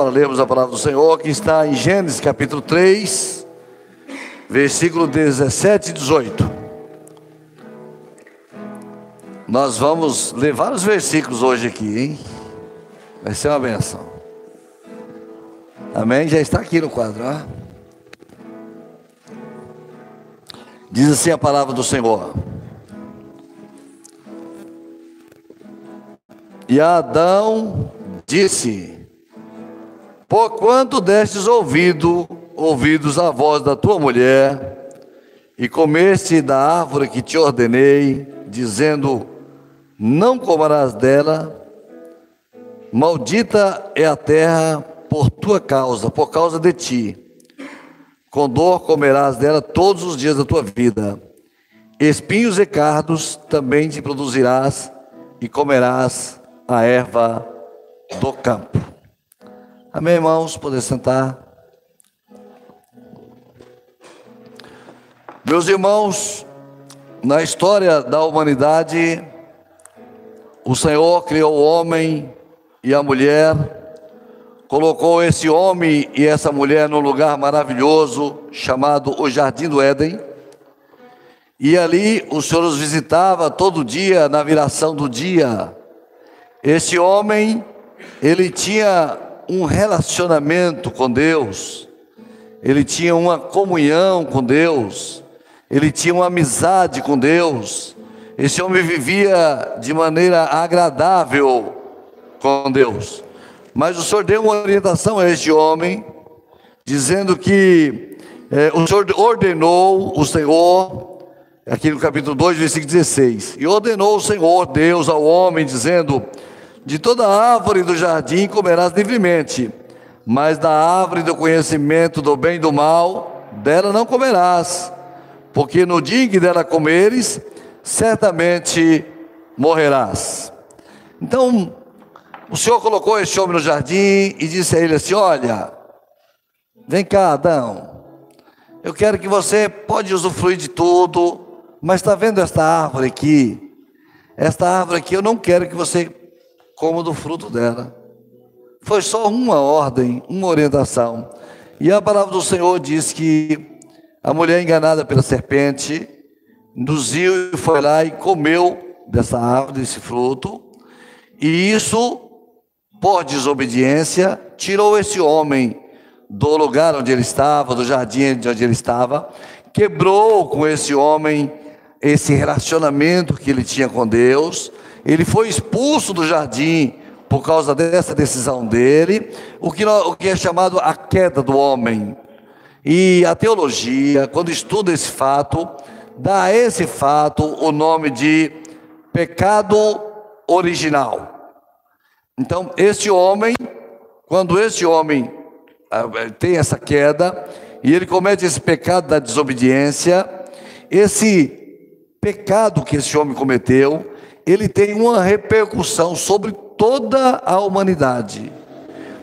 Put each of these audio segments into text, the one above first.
para lermos a palavra do Senhor, que está em Gênesis capítulo 3, versículo 17 e 18. Nós vamos ler vários versículos hoje aqui, hein? Vai ser uma benção. Amém? Já está aqui no quadro, ó. Diz assim a palavra do Senhor. E Adão disse: Por quanto destes ouvido, ouvidos a voz da tua mulher, e comeste da árvore que te ordenei, dizendo: Não comerás dela, maldita é a terra por tua causa, por causa de ti. Com dor comerás dela todos os dias da tua vida. Espinhos e cardos também te produzirás, e comerás a erva do campo. Amém, irmãos? Poder sentar. Meus irmãos, na história da humanidade, o Senhor criou o homem e a mulher, colocou esse homem e essa mulher num lugar maravilhoso chamado o Jardim do Éden. E ali o Senhor os visitava todo dia, na viração do dia. Esse homem, ele tinha um relacionamento com Deus, ele tinha uma comunhão com Deus, ele tinha uma amizade com Deus. Esse homem vivia de maneira agradável com Deus. Mas o Senhor deu uma orientação a este homem, dizendo que é, o Senhor ordenou o Senhor, aqui no capítulo 2, versículo 16, e ordenou o Senhor Deus ao homem, dizendo: de toda árvore do jardim comerás livremente, mas da árvore do conhecimento do bem e do mal, dela não comerás, porque no dia em que dela comeres, certamente morrerás. Então, o Senhor colocou esse homem no jardim e disse a ele assim: Olha, vem cá, Adão, eu quero que você pode usufruir de tudo, mas está vendo esta árvore aqui? Esta árvore aqui eu não quero que você como do fruto dela. Foi só uma ordem, uma orientação. E a palavra do Senhor diz que a mulher enganada pela serpente induziu e foi lá e comeu dessa árvore, desse fruto, e isso, por desobediência, tirou esse homem do lugar onde ele estava, do jardim onde ele estava, quebrou com esse homem esse relacionamento que ele tinha com Deus, ele foi expulso do jardim por causa dessa decisão dele, o que, o que é chamado a queda do homem. E a teologia, quando estuda esse fato, dá a esse fato o nome de pecado original. Então, este homem, quando este homem ah, tem essa queda, e ele comete esse pecado da desobediência, esse pecado que esse homem cometeu, ele tem uma repercussão sobre toda a humanidade.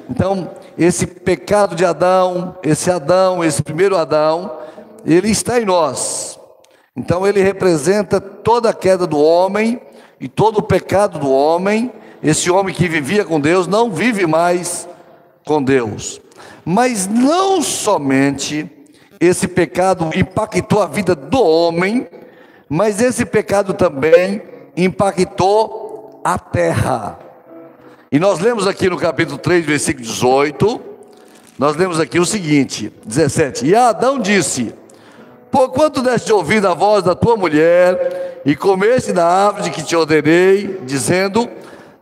Então, esse pecado de Adão, esse Adão, esse primeiro Adão, ele está em nós. Então, ele representa toda a queda do homem e todo o pecado do homem. Esse homem que vivia com Deus não vive mais com Deus. Mas não somente esse pecado impactou a vida do homem, mas esse pecado também impactou a terra. E nós lemos aqui no capítulo 3, versículo 18, nós lemos aqui o seguinte, 17: E Adão disse: Por quanto deste ouvido a voz da tua mulher, e comeste da árvore que te ordenei, dizendo: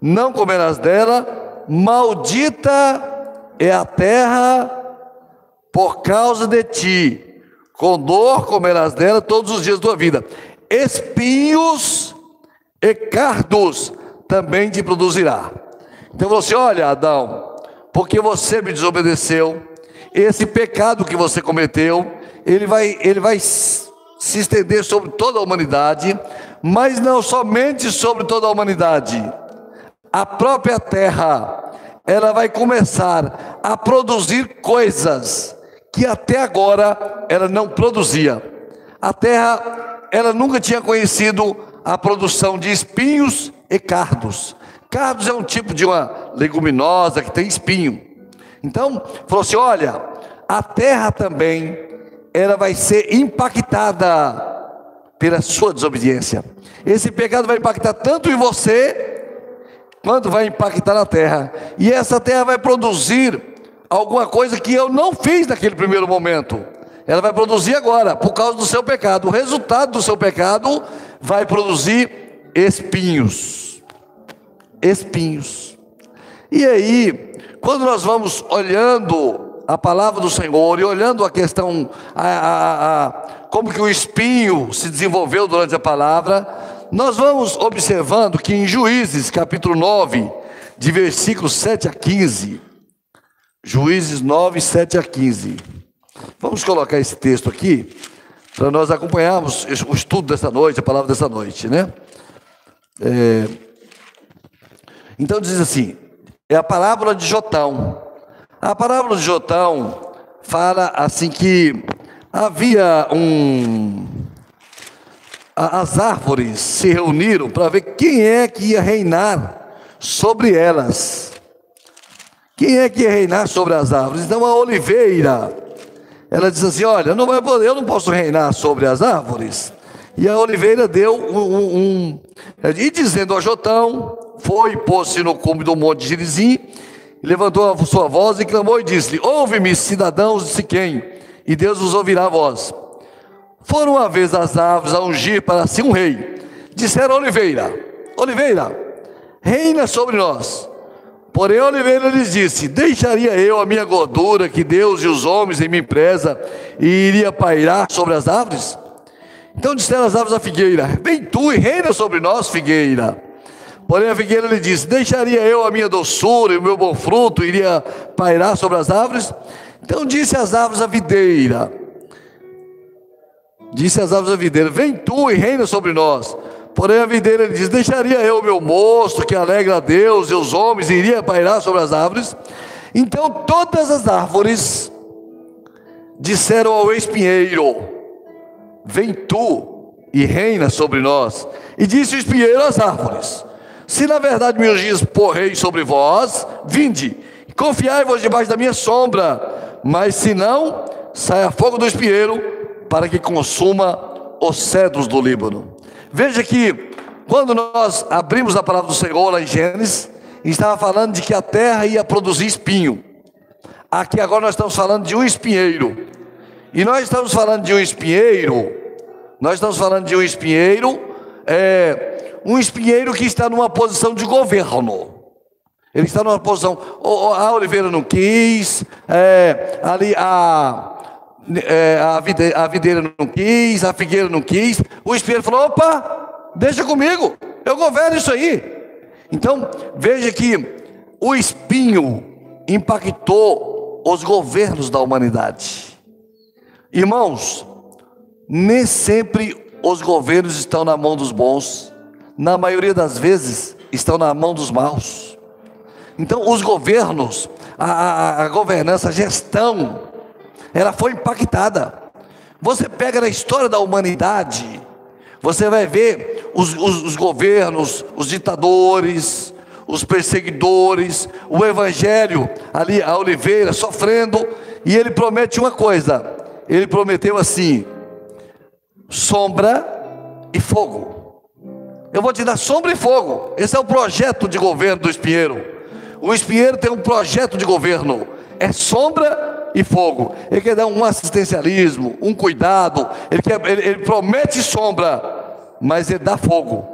Não comerás dela, maldita é a terra por causa de ti, com dor comerás dela todos os dias da tua vida. Espinhos e cardos também te produzirá. Então você olha, Adão, porque você me desobedeceu, esse pecado que você cometeu, ele vai, ele vai se estender sobre toda a humanidade, mas não somente sobre toda a humanidade. A própria terra, ela vai começar a produzir coisas que até agora ela não produzia. A terra, ela nunca tinha conhecido a produção de espinhos e cardos. Cardos é um tipo de uma leguminosa que tem espinho. Então, falou assim: olha, a terra também ela vai ser impactada pela sua desobediência. Esse pecado vai impactar tanto em você quanto vai impactar na terra. E essa terra vai produzir alguma coisa que eu não fiz naquele primeiro momento. Ela vai produzir agora, por causa do seu pecado. O resultado do seu pecado vai produzir espinhos. Espinhos. E aí, quando nós vamos olhando a palavra do Senhor e olhando a questão, a, a, a, como que o espinho se desenvolveu durante a palavra, nós vamos observando que em Juízes, capítulo 9, de versículos 7 a 15, Juízes 9, 7 a 15. Vamos colocar esse texto aqui para nós acompanharmos o estudo dessa noite, a palavra dessa noite, né? É, então diz assim: é a parábola de Jotão. A parábola de Jotão fala assim que havia um. As árvores se reuniram para ver quem é que ia reinar sobre elas. Quem é que ia reinar sobre as árvores? Então a oliveira ela diz assim: Olha, não vai poder, eu não posso reinar sobre as árvores. E a oliveira deu um. um, um e dizendo a Jotão, foi, pôs-se no cume do monte de Girizim, levantou a sua voz e clamou e disse-lhe: Ouve-me, cidadãos de Siquém, e Deus vos ouvirá a voz. Foram uma vez as árvores a ungir para si um rei. Disseram a oliveira: Oliveira, reina sobre nós. Porém, Oliveira lhes disse: Deixaria eu a minha gordura que Deus e os homens em mim preza e iria pairar sobre as árvores? Então disseram as árvores à figueira: Vem tu e reina sobre nós, figueira. Porém, a figueira lhe disse: Deixaria eu a minha doçura e o meu bom fruto iria pairar sobre as árvores? Então disse as árvores à videira: Disse as árvores à videira: Vem tu e reina sobre nós. Porém, a videira diz: Deixaria eu o meu moço que alegra a Deus e os homens, iria pairar sobre as árvores. Então, todas as árvores disseram ao espinheiro: Vem tu e reina sobre nós. E disse o espinheiro às árvores: Se na verdade me ungis por rei sobre vós, vinde, confiai-vos debaixo da minha sombra. Mas se não, saia fogo do espinheiro para que consuma os cedros do Líbano. Veja que quando nós abrimos a palavra do Senhor lá em Gênesis, estava falando de que a terra ia produzir espinho. Aqui agora nós estamos falando de um espinheiro. E nós estamos falando de um espinheiro, nós estamos falando de um espinheiro, é, um espinheiro que está numa posição de governo. Ele está numa posição, a Oliveira não quis, é, ali a é, a, videira, a videira não quis, a figueira não quis. O espinheiro falou: opa, deixa comigo, eu governo isso aí. Então, veja que o espinho impactou os governos da humanidade. Irmãos, nem sempre os governos estão na mão dos bons, na maioria das vezes estão na mão dos maus. Então, os governos, a, a, a governança, a gestão, ela foi impactada. Você pega na história da humanidade, você vai ver os, os, os governos, os ditadores, os perseguidores, o evangelho ali, a oliveira, sofrendo, e ele promete uma coisa: ele prometeu assim: sombra e fogo. Eu vou te dar sombra e fogo. Esse é o projeto de governo do espinheiro. O espinheiro tem um projeto de governo: é sombra e fogo. Ele quer dar um assistencialismo, um cuidado. Ele, quer, ele, ele promete sombra, mas ele dá fogo.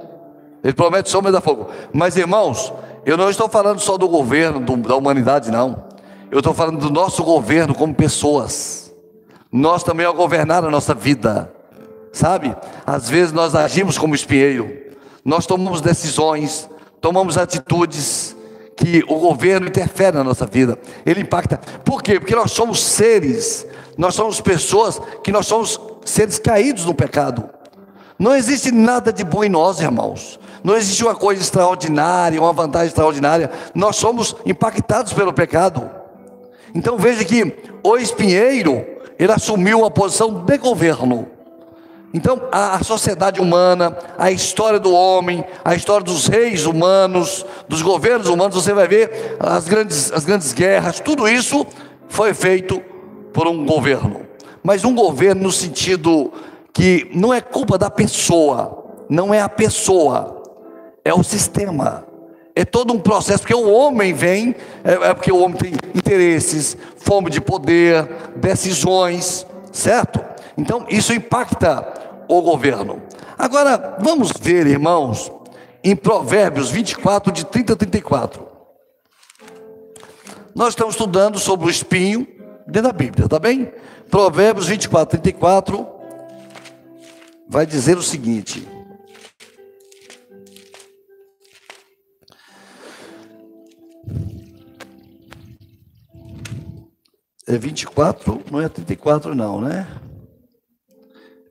Ele promete sombra e dá fogo. Mas irmãos, eu não estou falando só do governo, do, da humanidade, não. Eu estou falando do nosso governo como pessoas. Nós também ao governar a nossa vida, sabe? Às vezes nós agimos como espinheiro, nós tomamos decisões, tomamos atitudes, que o governo interfere na nossa vida, ele impacta. Por quê? Porque nós somos seres, nós somos pessoas que nós somos seres caídos no pecado. Não existe nada de bom em nós, irmãos. Não existe uma coisa extraordinária, uma vantagem extraordinária. Nós somos impactados pelo pecado. Então veja que o espinheiro, ele assumiu uma posição de governo. Então, a, a, sociedade humana, a história do homem, a história dos reis humanos, dos governos humanos, você vai ver as grandes, as grandes guerras, tudo isso foi feito por um governo. Mas um governo no sentido que não é culpa da pessoa, não é a pessoa, é o sistema. É todo um processo, porque o homem vem, é, é porque o homem tem interesses, fome de poder, decisões, certo? Então isso impacta o governo. Agora, vamos ver, irmãos, em Provérbios 24, de 30 a 34. Nós estamos estudando sobre o espinho dentro da Bíblia, tá bem? Provérbios 24, 34 vai dizer o seguinte: É 24, não é 34 não, né?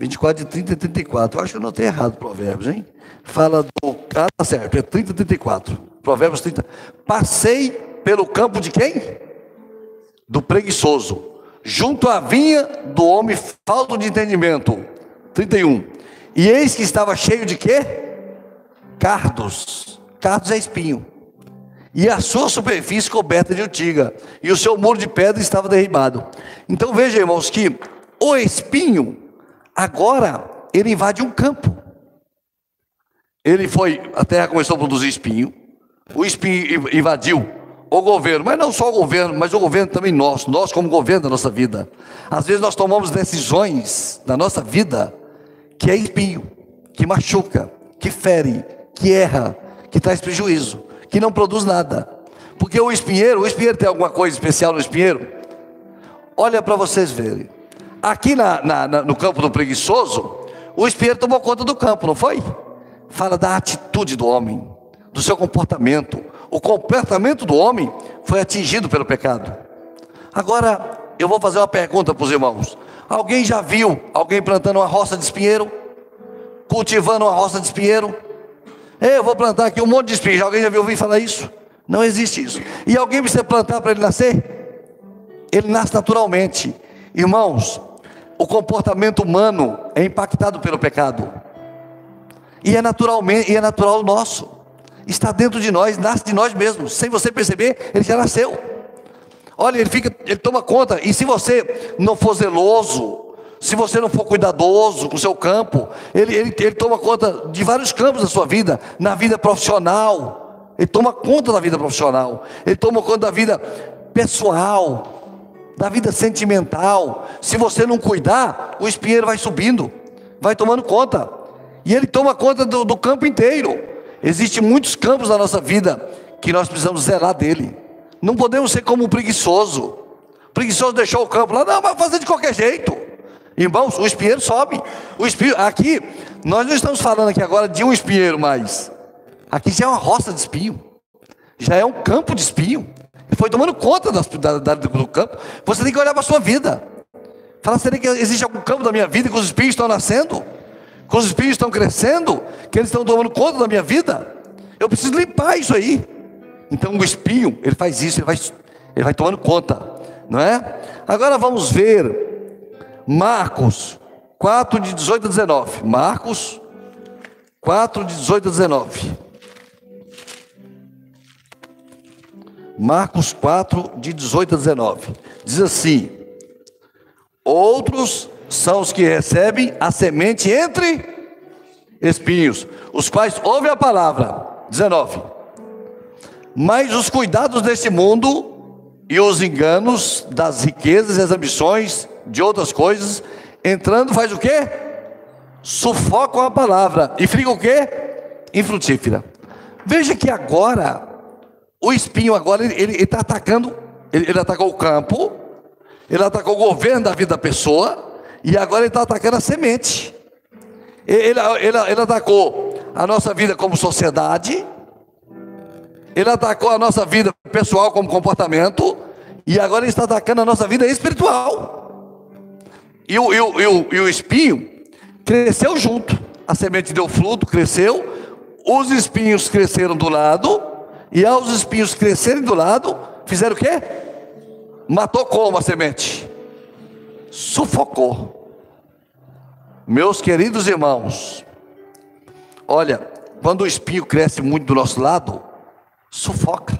24 de 30 e 34. Eu acho que eu não tenho errado Provérbios, hein? Fala do. Ah, tá certo, é 30 e 34. Provérbios 30. Passei pelo campo de quem? Do preguiçoso. Junto à vinha do homem falto de entendimento. 31. E eis que estava cheio de quê? Cardos. Cardos é espinho. E a sua superfície coberta de urtiga. E o seu muro de pedra estava derribado. Então veja, irmãos, que o espinho Agora ele invade um campo. Ele foi, a terra começou a produzir espinho, o espinho invadiu o governo, mas não só o governo, mas o governo também nosso, nós como governo da nossa vida. Às vezes nós tomamos decisões da nossa vida que é espinho, que machuca, que fere, que erra, que traz prejuízo, que não produz nada. Porque o espinheiro, o espinheiro tem alguma coisa especial no espinheiro? Olha para vocês verem. Aqui na, na, na, no campo do preguiçoso, o Espírito tomou conta do campo, não foi? Fala da atitude do homem, do seu comportamento. O comportamento do homem foi atingido pelo pecado. Agora, eu vou fazer uma pergunta para os irmãos: alguém já viu alguém plantando uma roça de espinheiro? Cultivando uma roça de espinheiro? Eu vou plantar aqui um monte de espinheiro. Alguém já viu ouvir falar isso? Não existe isso. E alguém precisa plantar para ele nascer? Ele nasce naturalmente. Irmãos, o comportamento humano é impactado pelo pecado. E é naturalmente, e é natural nosso. Está dentro de nós, nasce de nós mesmos. Sem você perceber, ele já nasceu. Olha, ele fica, ele toma conta. E se você não for zeloso, se você não for cuidadoso com o seu campo, ele, ele, ele toma conta de vários campos da sua vida, na vida profissional. Ele toma conta da vida profissional. Ele toma conta da vida pessoal da vida sentimental. Se você não cuidar, o espinheiro vai subindo, vai tomando conta. E ele toma conta do, do campo inteiro. Existem muitos campos na nossa vida que nós precisamos zelar dele. Não podemos ser como um preguiçoso. O preguiçoso deixou o campo lá, não, vai fazer de qualquer jeito. Irmãos, o espinheiro sobe. O espinheiro, aqui, nós não estamos falando aqui agora de um espinheiro mais. Aqui já é uma roça de espinho. Já é um campo de espinho foi tomando conta das, da, da, do campo. Você tem que olhar para a sua vida. Falar, será que existe algum campo da minha vida que os espíritos estão nascendo? Que os espíritos estão crescendo? Que eles estão tomando conta da minha vida? Eu preciso limpar isso aí. Então o espinho, ele faz isso, ele vai, ele vai tomando conta, não é? Agora vamos ver Marcos 4 de 18 a 19. Marcos 4 de 18 a 19. Marcos 4, de 18 a 19. Diz assim: Outros são os que recebem a semente entre espinhos, os quais ouvem a palavra. 19. Mas os cuidados deste mundo e os enganos das riquezas e as ambições de outras coisas, entrando faz o quê? Sufocam a palavra e fica o quê? Infrutífera. Veja que agora o espinho agora, ele está atacando, ele, ele atacou o campo, ele atacou o governo da vida da pessoa, e agora ele está atacando a semente. Ele, ele, ele, atacou a nossa vida como sociedade, ele atacou a nossa vida pessoal como comportamento, e agora ele está atacando a nossa vida espiritual. E o, e o, e o, e o espinho cresceu junto, a semente deu fruto, cresceu, os espinhos cresceram do lado, e aos espinhos crescerem do lado, fizeram o quê? Matou como a semente? Sufocou. Meus queridos irmãos, olha, quando o espinho cresce muito do nosso lado, sufoca.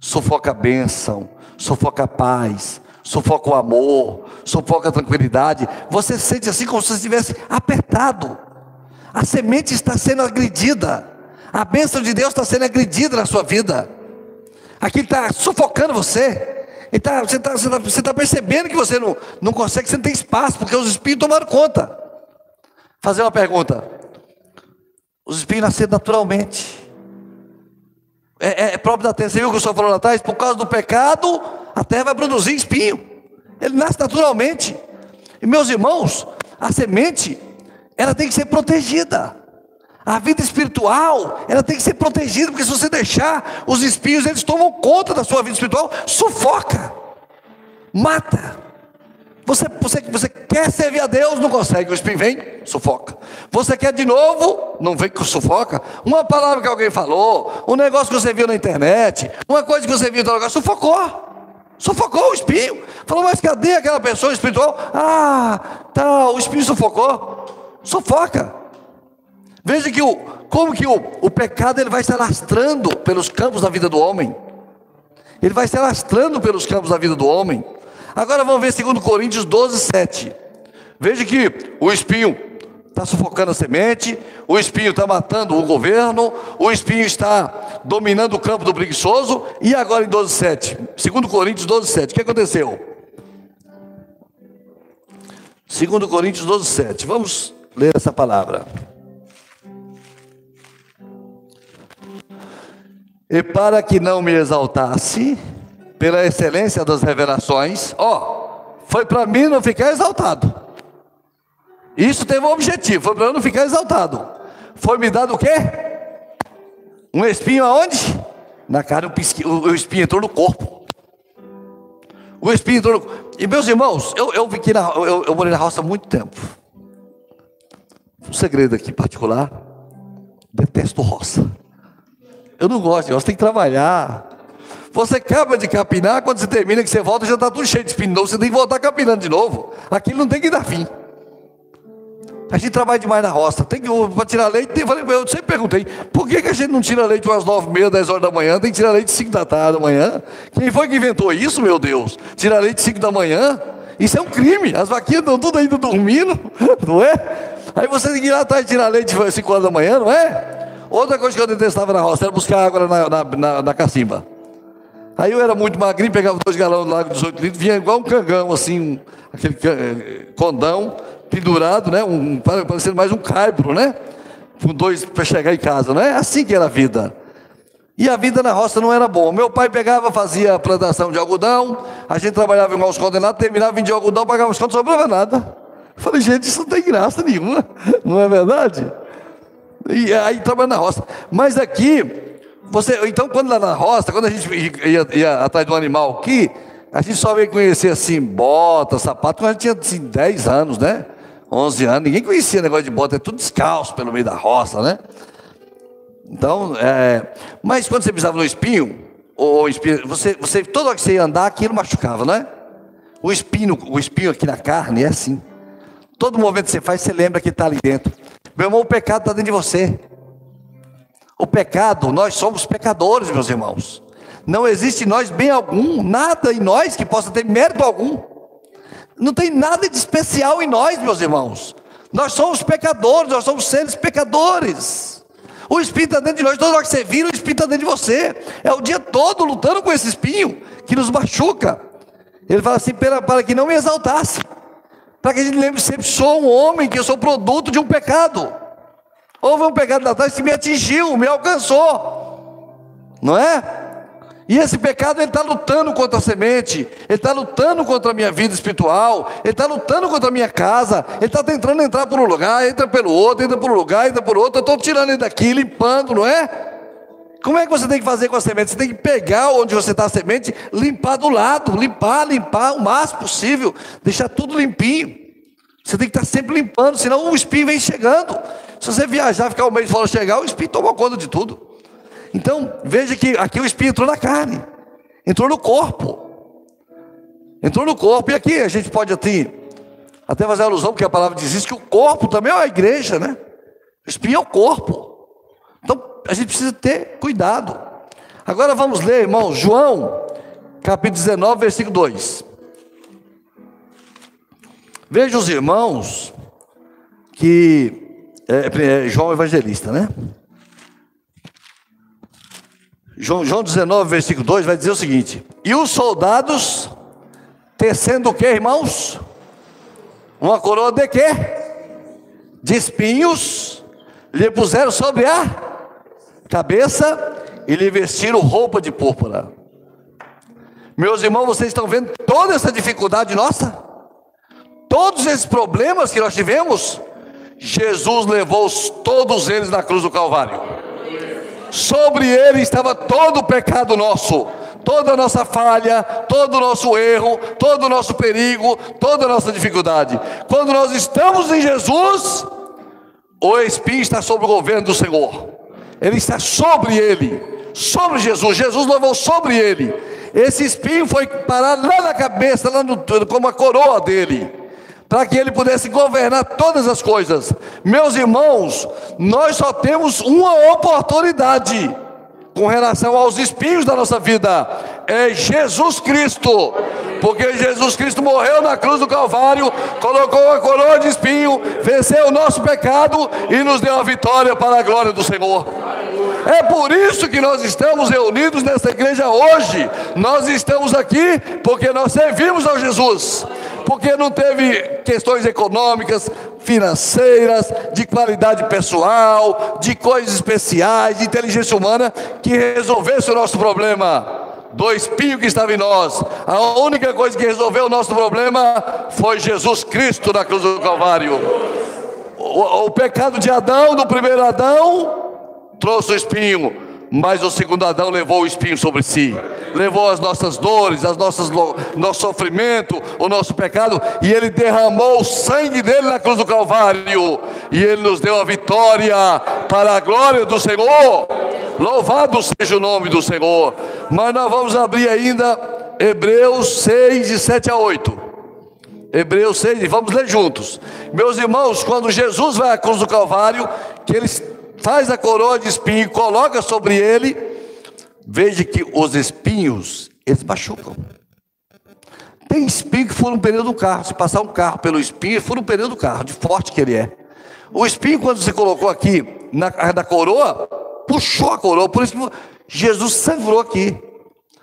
Sufoca a bênção, sufoca a paz, sufoca o amor, sufoca a tranquilidade. Você se sente assim como se estivesse apertado. A semente está sendo agredida. A bênção de Deus está sendo agredida na sua vida. Aquilo está sufocando você. Tá, você está você tá, você tá percebendo que você não, não consegue, você não tem espaço, porque os espinhos tomaram conta. Fazer uma pergunta. Os espinhos nasceram naturalmente. É, é, é próprio da terra. Você viu o que o senhor falou lá atrás? Por causa do pecado, a terra vai produzir espinho. Ele nasce naturalmente. E meus irmãos, a semente, ela tem que ser protegida. A vida espiritual, ela tem que ser protegida, porque se você deixar, os espinhos eles tomam conta da sua vida espiritual, sufoca, mata. Você, você, você quer servir a Deus, não consegue, o espinho vem, sufoca. Você quer de novo, não vem com sufoca. Uma palavra que alguém falou, um negócio que você viu na internet, uma coisa que você viu no lugar, sufocou. Sufocou o espinho. Falou, mas cadê aquela pessoa espiritual? Ah, tá, o espinho sufocou. Sufoca. Veja que o, como que o, o pecado ele vai se alastrando pelos campos da vida do homem. Ele vai se alastrando pelos campos da vida do homem. Agora vamos ver 2 Coríntios 12, 7. Veja que o espinho está sufocando a semente, o espinho está matando o governo, o espinho está dominando o campo do preguiçoso, e agora em 12, 7. 2 Coríntios 12, 7. O que aconteceu? 2 Coríntios 12, 7. Vamos ler essa palavra. E para que não me exaltasse, pela excelência das revelações, ó, foi para mim não ficar exaltado. Isso teve um objetivo, foi para eu não ficar exaltado. Foi me dado o quê? Um espinho aonde? Na cara, o espinho entrou no corpo. O espinho entrou no E meus irmãos, eu, eu, aqui na, eu, eu morei na roça há muito tempo. Um segredo aqui particular. Detesto roça. Eu não gosto, eu tem que trabalhar. Você acaba de capinar, quando você termina, que você volta, já está tudo cheio de espinho novo, você tem que voltar capinando de novo. Aquilo não tem que dar fim. A gente trabalha demais na roça. Tem que para tirar leite. Tem, eu sempre perguntei, por que, que a gente não tira leite umas nove, meia, dez horas da manhã? Tem que tirar leite cinco da tarde da manhã. Quem foi que inventou isso, meu Deus? Tirar leite cinco da manhã? Isso é um crime. As vaquinhas estão tudo ainda dormindo, não é? Aí você tem que ir lá atrás tirar leite cinco horas da manhã, não é? Outra coisa que eu detestava na roça era buscar água na, na, na, na cacimba. Aí eu era muito magrinho, pegava dois galões do lago, 18 litros, vinha igual um cangão, assim, um, aquele eh, condão, pendurado, né? Um, parecendo mais um caibro, né? Com dois para chegar em casa, não é assim que era a vida. E a vida na roça não era boa. Meu pai pegava, fazia plantação de algodão, a gente trabalhava igual os condenados, terminava, vendia algodão, pagava os contos, não sobrava nada. Eu falei, gente, isso não tem graça nenhuma, não é verdade? E aí trabalha na roça. Mas aqui, você, então quando lá na roça, quando a gente ia, ia atrás um animal aqui, a gente só veio conhecer assim, bota, sapato, quando a gente tinha assim, 10 anos, né? 11 anos, ninguém conhecia negócio de bota, é tudo descalço pelo meio da roça, né? Então, é, mas quando você pisava no espinho, ou espinho, você, você, toda hora que você ia andar, aquilo machucava, não é? O espinho, o espinho aqui na carne é assim. Todo movimento que você faz, você lembra que está ali dentro. Meu irmão, o pecado está dentro de você. O pecado, nós somos pecadores, meus irmãos. Não existe em nós bem algum, nada em nós que possa ter mérito algum. Não tem nada de especial em nós, meus irmãos. Nós somos pecadores, nós somos seres pecadores. O Espírito está dentro de nós, toda hora que você vira, o Espírito está dentro de você. É o dia todo lutando com esse espinho que nos machuca. Ele fala assim: para, para que não me exaltasse. Para que a gente lembre sempre, sou um homem, que eu sou produto de um pecado. Houve um pecado lá atrás que me atingiu, me alcançou. Não é? E esse pecado ele está lutando contra a semente, ele está lutando contra a minha vida espiritual, ele está lutando contra a minha casa, ele está tentando entrar por um lugar, entra pelo outro, entra por um lugar, entra por outro, eu estou tirando ele daqui, limpando, não é? Como é que você tem que fazer com a semente? Você tem que pegar onde você está a semente, limpar do lado, limpar, limpar o máximo possível, deixar tudo limpinho. Você tem que estar sempre limpando, senão o espinho vem chegando. Se você viajar, ficar um mês fora chegar, o espinho toma conta de tudo. Então, veja que aqui o espinho entrou na carne, entrou no corpo. Entrou no corpo, e aqui a gente pode assim, Até fazer alusão, porque a palavra diz isso, que o corpo também é a igreja, né? O espinho é o corpo. Então a gente precisa ter cuidado. Agora vamos ler, irmãos, João, capítulo 19, versículo 2. Veja os irmãos que é, é, João Evangelista, né? João, João 19, versículo 2 vai dizer o seguinte: E os soldados, tecendo o que, irmãos? Uma coroa de quê? De espinhos, lhe puseram sobre a cabeça e lhe vestiram roupa de púrpura. Meus irmãos, vocês estão vendo toda essa dificuldade nossa? Todos esses problemas que nós tivemos, Jesus levou todos eles na cruz do Calvário. Sobre ele estava todo o pecado nosso, toda a nossa falha, todo o nosso erro, todo o nosso perigo, toda a nossa dificuldade. Quando nós estamos em Jesus, o Espírito está sobre o governo do Senhor, ele está sobre ele, sobre Jesus. Jesus levou sobre ele. Esse espinho foi parar lá na cabeça, lá no, como a coroa dele para que ele pudesse governar todas as coisas. Meus irmãos, nós só temos uma oportunidade com relação aos espinhos da nossa vida, é Jesus Cristo, porque Jesus Cristo morreu na cruz do Calvário, colocou a coroa de espinho, venceu o nosso pecado e nos deu a vitória para a glória do Senhor. É por isso que nós estamos reunidos nessa igreja hoje. Nós estamos aqui porque nós servimos ao Jesus porque não teve questões econômicas, financeiras, de qualidade pessoal, de coisas especiais, de inteligência humana que resolvesse o nosso problema. Do espinho que estava em nós, a única coisa que resolveu o nosso problema foi Jesus Cristo na cruz do Calvário. O, o pecado de Adão, do primeiro Adão, trouxe o espinho mas o segundo Adão levou o espinho sobre si, levou as nossas dores, as nossas nosso sofrimento, o nosso pecado, e ele derramou o sangue dele na cruz do Calvário, e ele nos deu a vitória para a glória do Senhor. Louvado seja o nome do Senhor. Mas nós vamos abrir ainda Hebreus 6, de 7 a 8. Hebreus 6, vamos ler juntos. Meus irmãos, quando Jesus vai à cruz do Calvário, que eles faz a coroa de espinho e coloca sobre ele, veja que os espinhos, eles machucam. Tem espinho que fura um pneu do carro. Se passar um carro pelo espinho, fura um pneu do carro, de forte que ele é. O espinho, quando você colocou aqui na, na coroa, puxou a coroa. Por isso Jesus sangrou aqui.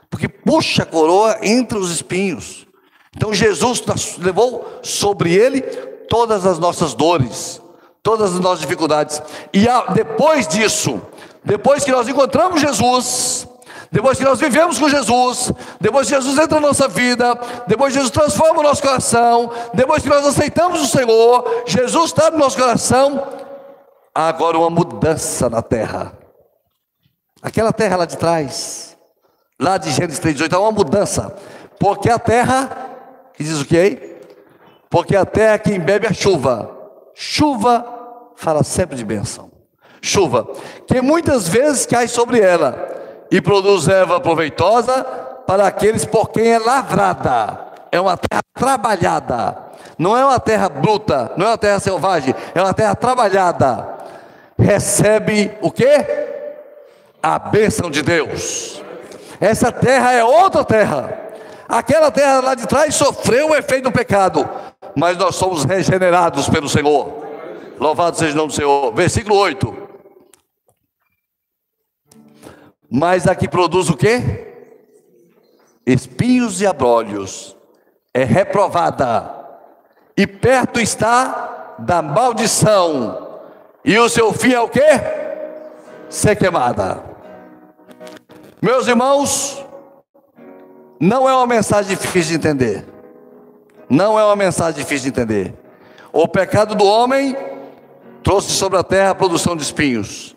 Porque puxa a coroa entre os espinhos. Então Jesus levou sobre ele todas as nossas dores, todas as nossas dificuldades. E a, depois disso, depois que nós encontramos Jesus, depois que nós vivemos com Jesus, depois que Jesus entra na nossa vida, depois que Jesus transforma o nosso coração, depois que nós aceitamos o Senhor, Jesus está no nosso coração, há agora uma mudança na terra. Aquela terra lá de trás, lá de Gênesis 3,18, há uma mudança, porque a terra, que diz o que aí? Porque a terra é quem bebe a chuva, chuva fala sempre de bênção. Chuva, que muitas vezes cai sobre ela e produz erva proveitosa para aqueles por quem é lavrada. É uma terra trabalhada, não é uma terra bruta, não é uma terra selvagem, é uma terra trabalhada. Recebe o que? A bênção de Deus. Essa terra é outra terra. Aquela terra lá de trás sofreu o efeito do pecado, mas nós somos regenerados pelo Senhor. Louvado seja o nome do Senhor. Versículo 8. Mas a que produz o que? Espinhos e abrolhos. É reprovada. E perto está da maldição. E o seu fim é o que? Ser queimada. Meus irmãos, não é uma mensagem difícil de entender. Não é uma mensagem difícil de entender. O pecado do homem trouxe sobre a terra a produção de espinhos.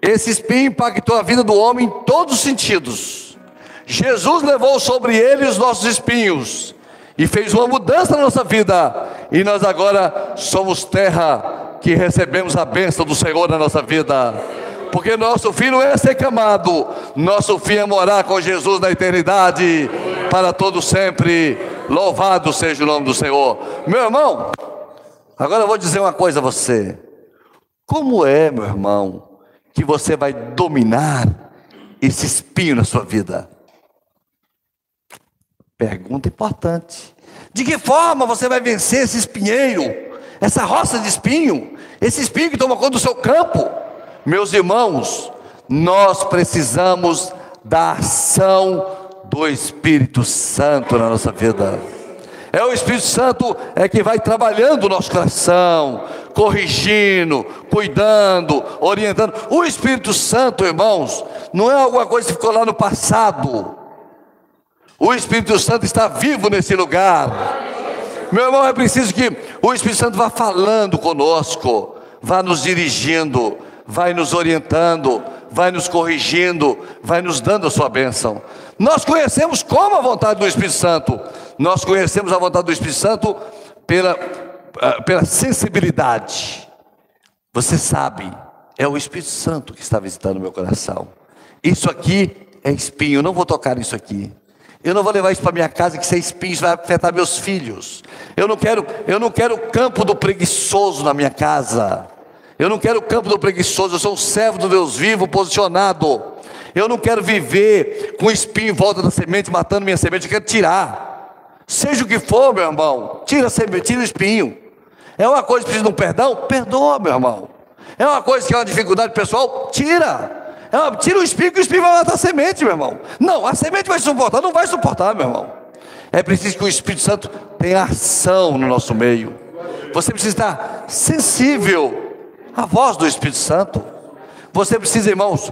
Esse espinho impactou a vida do homem em todos os sentidos. Jesus levou sobre ele os nossos espinhos e fez uma mudança na nossa vida. E nós agora somos terra que recebemos a bênção do Senhor na nossa vida. Porque nosso fim não é ser camado, nosso fim é morar com Jesus na eternidade, para todo sempre. Louvado seja o nome do Senhor. Meu irmão, Agora eu vou dizer uma coisa a você. Como é, meu irmão, que você vai dominar esse espinho na sua vida? Pergunta importante. De que forma você vai vencer esse espinheiro, essa roça de espinho, esse espinho que toma conta do seu campo? Meus irmãos, nós precisamos da ação do Espírito Santo na nossa vida. É o Espírito Santo é que vai trabalhando o nosso coração, corrigindo, cuidando, orientando. O Espírito Santo, irmãos, não é alguma coisa que ficou lá no passado. O Espírito Santo está vivo nesse lugar. Meu irmão, é preciso que o Espírito Santo vá falando conosco, vá nos dirigindo, vai nos orientando, vai nos corrigindo, vai nos dando a sua bênção. Nós conhecemos como a vontade do Espírito Santo, nós conhecemos a vontade do Espírito Santo pela, ah, pela sensibilidade. Você sabe, é o Espírito Santo que está visitando o meu coração. Isso aqui é espinho, eu não vou tocar nisso aqui. Eu não vou levar isso para minha casa, que isso é espinho, isso vai afetar meus filhos. Eu não quero, eu não quero o campo do preguiçoso na minha casa. Eu não quero o campo do preguiçoso, eu sou um servo do Deus vivo, posicionado. Eu não quero viver com espinho em volta da semente, matando minha semente, eu quero tirar. Seja o que for, meu irmão, tira a semente, tira o espinho. É uma coisa que precisa de um perdão? Perdoa, meu irmão. É uma coisa que é uma dificuldade pessoal? Tira. É uma, tira o espinho, que o espinho vai matar a semente, meu irmão. Não, a semente vai suportar, não vai suportar, meu irmão. É preciso que o Espírito Santo tenha ação no nosso meio. Você precisa estar sensível a voz do Espírito Santo. Você precisa, irmãos,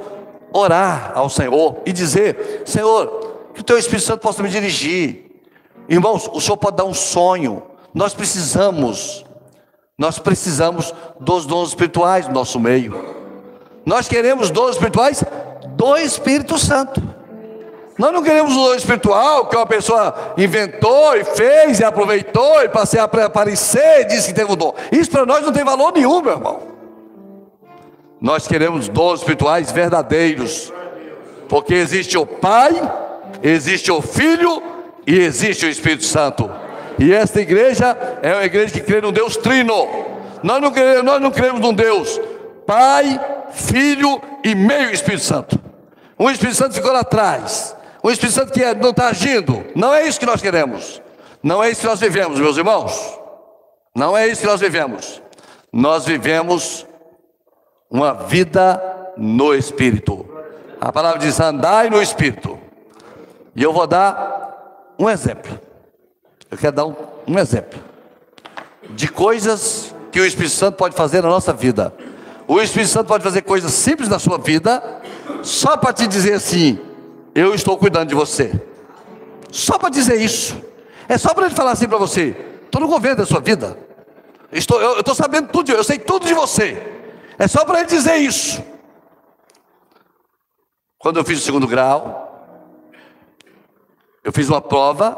orar ao Senhor e dizer: Senhor, que o teu Espírito Santo possa me dirigir. Irmãos, o Senhor pode dar um sonho. Nós precisamos, nós precisamos dos dons espirituais no nosso meio. Nós queremos dons espirituais do Espírito Santo. Nós não queremos o dom espiritual que uma pessoa inventou e fez e aproveitou e passei a aparecer e disse que teve um dom. Isso para nós não tem valor nenhum, meu irmão. Nós queremos dons espirituais verdadeiros, porque existe o Pai, existe o Filho e existe o Espírito Santo. E esta igreja é uma igreja que crê no Deus Trino. Nós não queremos, nós não cremos num Deus Pai, Filho e meio Espírito Santo. Um Espírito Santo ficou lá atrás. Um Espírito Santo que é, não está agindo. Não é isso que nós queremos. Não é isso que nós vivemos, meus irmãos. Não é isso que nós vivemos. Nós vivemos uma vida no Espírito. A palavra diz: andai no Espírito. E eu vou dar um exemplo. Eu quero dar um, um exemplo de coisas que o Espírito Santo pode fazer na nossa vida. O Espírito Santo pode fazer coisas simples na sua vida, só para te dizer assim: eu estou cuidando de você. Só para dizer isso. É só para ele falar assim para você: estou no governo da sua vida. Estou, eu estou sabendo tudo, eu sei tudo de você. É só para ele dizer isso. Quando eu fiz o segundo grau, eu fiz uma prova,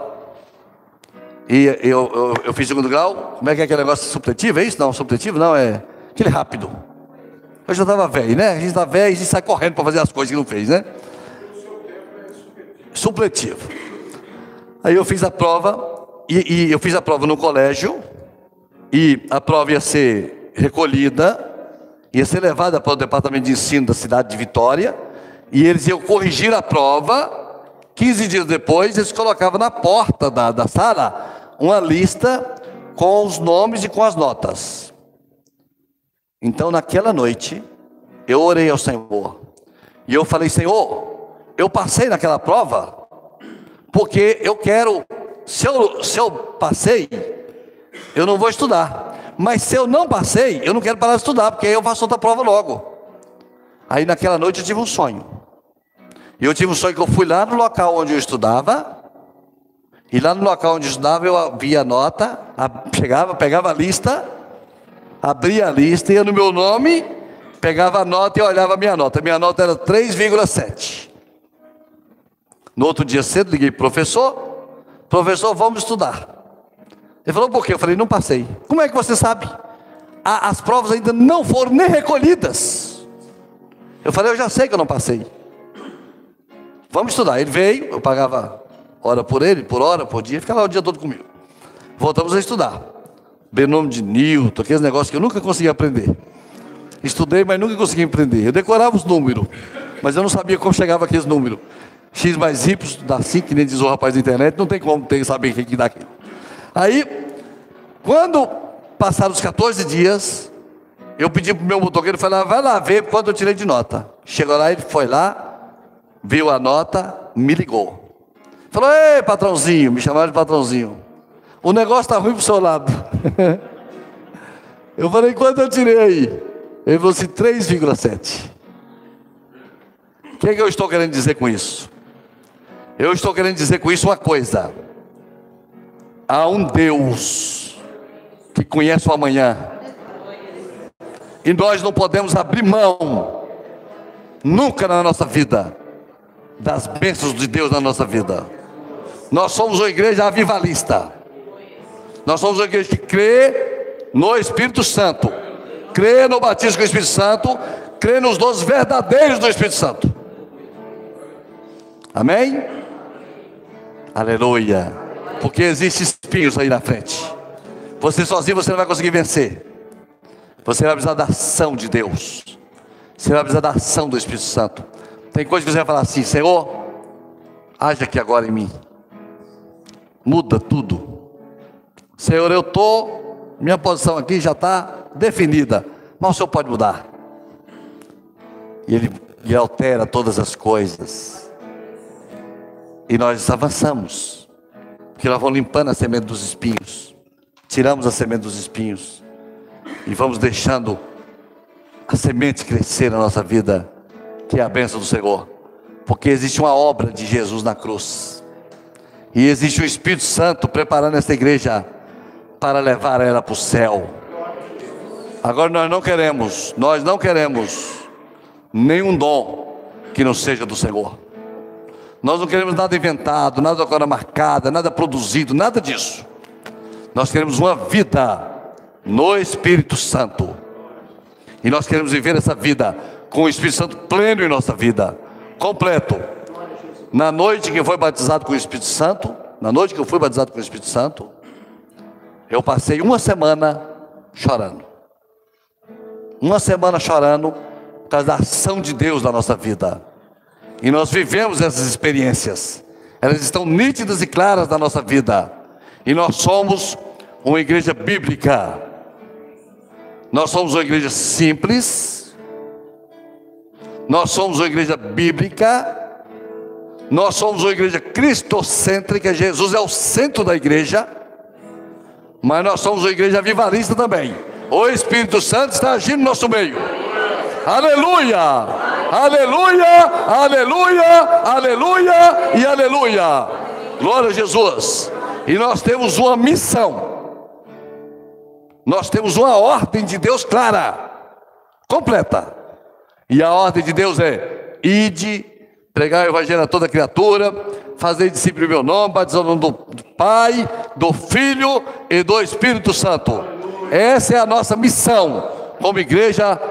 e eu, eu, eu fiz segundo grau, como é que é aquele negócio supletivo? É isso? Não, supletivo não, é aquele rápido. Eu já estava velho, né? A gente está velho e a gente sai correndo para fazer as coisas que não fez, né? Supletivo. Aí eu fiz a prova, e, e eu fiz a prova no colégio, e a prova ia ser recolhida ia ser levada para o departamento de ensino da cidade de Vitória, e eles iam corrigir a prova. 15 dias depois, eles colocavam na porta da, da sala uma lista com os nomes e com as notas. Então, naquela noite, eu orei ao Senhor, e eu falei: Senhor, eu passei naquela prova, porque eu quero, se eu, se eu passei, eu não vou estudar. Mas se eu não passei, eu não quero parar de estudar, porque aí eu faço outra prova logo. Aí naquela noite eu tive um sonho. E eu tive um sonho que eu fui lá no local onde eu estudava. E lá no local onde eu estudava, eu via a nota, chegava, pegava a lista, abria a lista, ia no meu nome, pegava a nota e olhava a minha nota. Minha nota era 3,7. No outro dia cedo, liguei para o professor. Professor, vamos estudar. Ele falou, por quê? Eu falei, não passei. Como é que você sabe? as provas ainda não foram nem recolhidas. Eu falei, eu já sei que eu não passei. Vamos estudar. Ele veio, eu pagava hora por ele, por hora, por dia, ficava lá o dia todo comigo. Voltamos a estudar. Benome de Newton, aqueles negócios que eu nunca consegui aprender. Estudei, mas nunca consegui aprender. Eu decorava os números, mas eu não sabia como chegava aqueles números. X mais Y dá 5, que nem diz o rapaz da internet, não tem como ter, saber o que dá aquilo. Aí, quando passaram os 14 dias, eu pedi para o meu motoqueiro, falei, ah, vai lá ver quanto eu tirei de nota. Chegou lá, ele foi lá, viu a nota, me ligou. Falou, ei, patrãozinho, me chamaram de patrãozinho. O negócio está ruim para o seu lado. eu falei, quanto eu tirei aí? Ele falou assim, 3,7. O que, é que eu estou querendo dizer com isso? Eu estou querendo dizer com isso uma coisa. Há um Deus que conhece o amanhã. E nós não podemos abrir mão, nunca na nossa vida, das bênçãos de Deus na nossa vida. Nós somos uma igreja avivalista. Nós somos uma igreja que crê no Espírito Santo, crê no batismo com o Espírito Santo, crê nos dons verdadeiros do Espírito Santo. Amém? Aleluia. Porque existem espinhos aí na frente. Você sozinho você não vai conseguir vencer. Você vai precisar da ação de Deus. Você vai precisar da ação do Espírito Santo. Tem coisa que você vai falar assim, Senhor, age aqui agora em mim. Muda tudo. Senhor, eu estou, minha posição aqui já está definida, mas o Senhor pode mudar. E Ele, ele altera todas as coisas. E nós avançamos. Porque nós vamos limpando a semente dos espinhos. Tiramos a semente dos espinhos. E vamos deixando a semente crescer na nossa vida, que é a bênção do Senhor. Porque existe uma obra de Jesus na cruz. E existe o Espírito Santo preparando essa igreja para levar ela para o céu. Agora nós não queremos, nós não queremos nenhum dom que não seja do Senhor. Nós não queremos nada inventado, nada agora marcada, nada produzido, nada disso. Nós queremos uma vida no Espírito Santo. E nós queremos viver essa vida com o Espírito Santo pleno em nossa vida, completo. Na noite que fui batizado com o Espírito Santo, na noite que eu fui batizado com o Espírito Santo, eu passei uma semana chorando. Uma semana chorando por causa da ação de Deus na nossa vida. E nós vivemos essas experiências. Elas estão nítidas e claras na nossa vida. E nós somos uma igreja bíblica. Nós somos uma igreja simples. Nós somos uma igreja bíblica. Nós somos uma igreja cristocêntrica. Jesus é o centro da igreja. Mas nós somos uma igreja vivarista também. O Espírito Santo está agindo no nosso meio. Aleluia! Aleluia, aleluia, aleluia e aleluia. Glória a Jesus. E nós temos uma missão. Nós temos uma ordem de Deus clara, completa. E a ordem de Deus é: ide, pregar o evangelho a toda criatura, fazer discípulo em meu nome, batizando o nome do Pai, do Filho e do Espírito Santo. Essa é a nossa missão como igreja